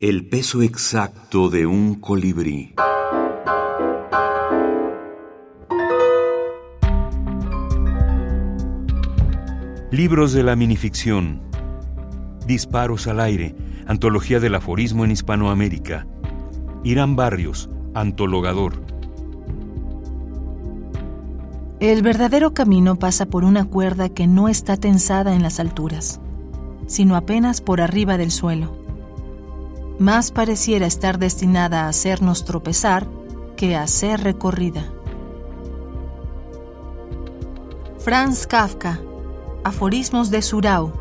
El peso exacto de un colibrí. Libros de la minificción. Disparos al aire. Antología del aforismo en Hispanoamérica. Irán Barrios, antologador. El verdadero camino pasa por una cuerda que no está tensada en las alturas, sino apenas por arriba del suelo más pareciera estar destinada a hacernos tropezar que a ser recorrida. Franz Kafka, Aforismos de Surau.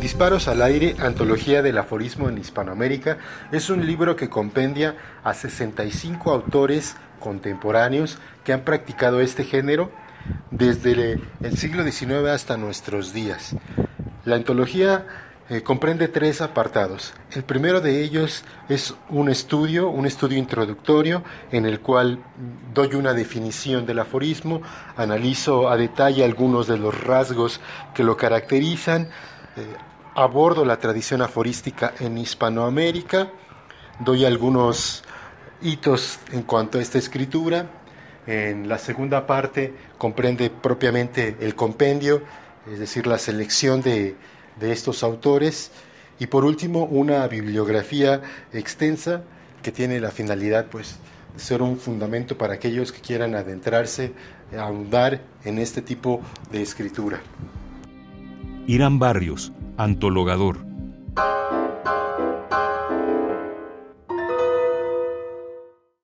Disparos al aire, Antología del Aforismo en Hispanoamérica, es un libro que compendia a 65 autores contemporáneos que han practicado este género desde el siglo XIX hasta nuestros días. La antología eh, comprende tres apartados. El primero de ellos es un estudio, un estudio introductorio en el cual doy una definición del aforismo, analizo a detalle algunos de los rasgos que lo caracterizan, eh, abordo la tradición aforística en Hispanoamérica, doy algunos hitos en cuanto a esta escritura en la segunda parte comprende propiamente el compendio, es decir, la selección de, estos autores. Y por último, una bibliografía extensa que tiene la finalidad pues, de ser un fundamento para aquellos que quieran adentrarse, ahondar en este tipo de escritura. Irán Barrios, antologador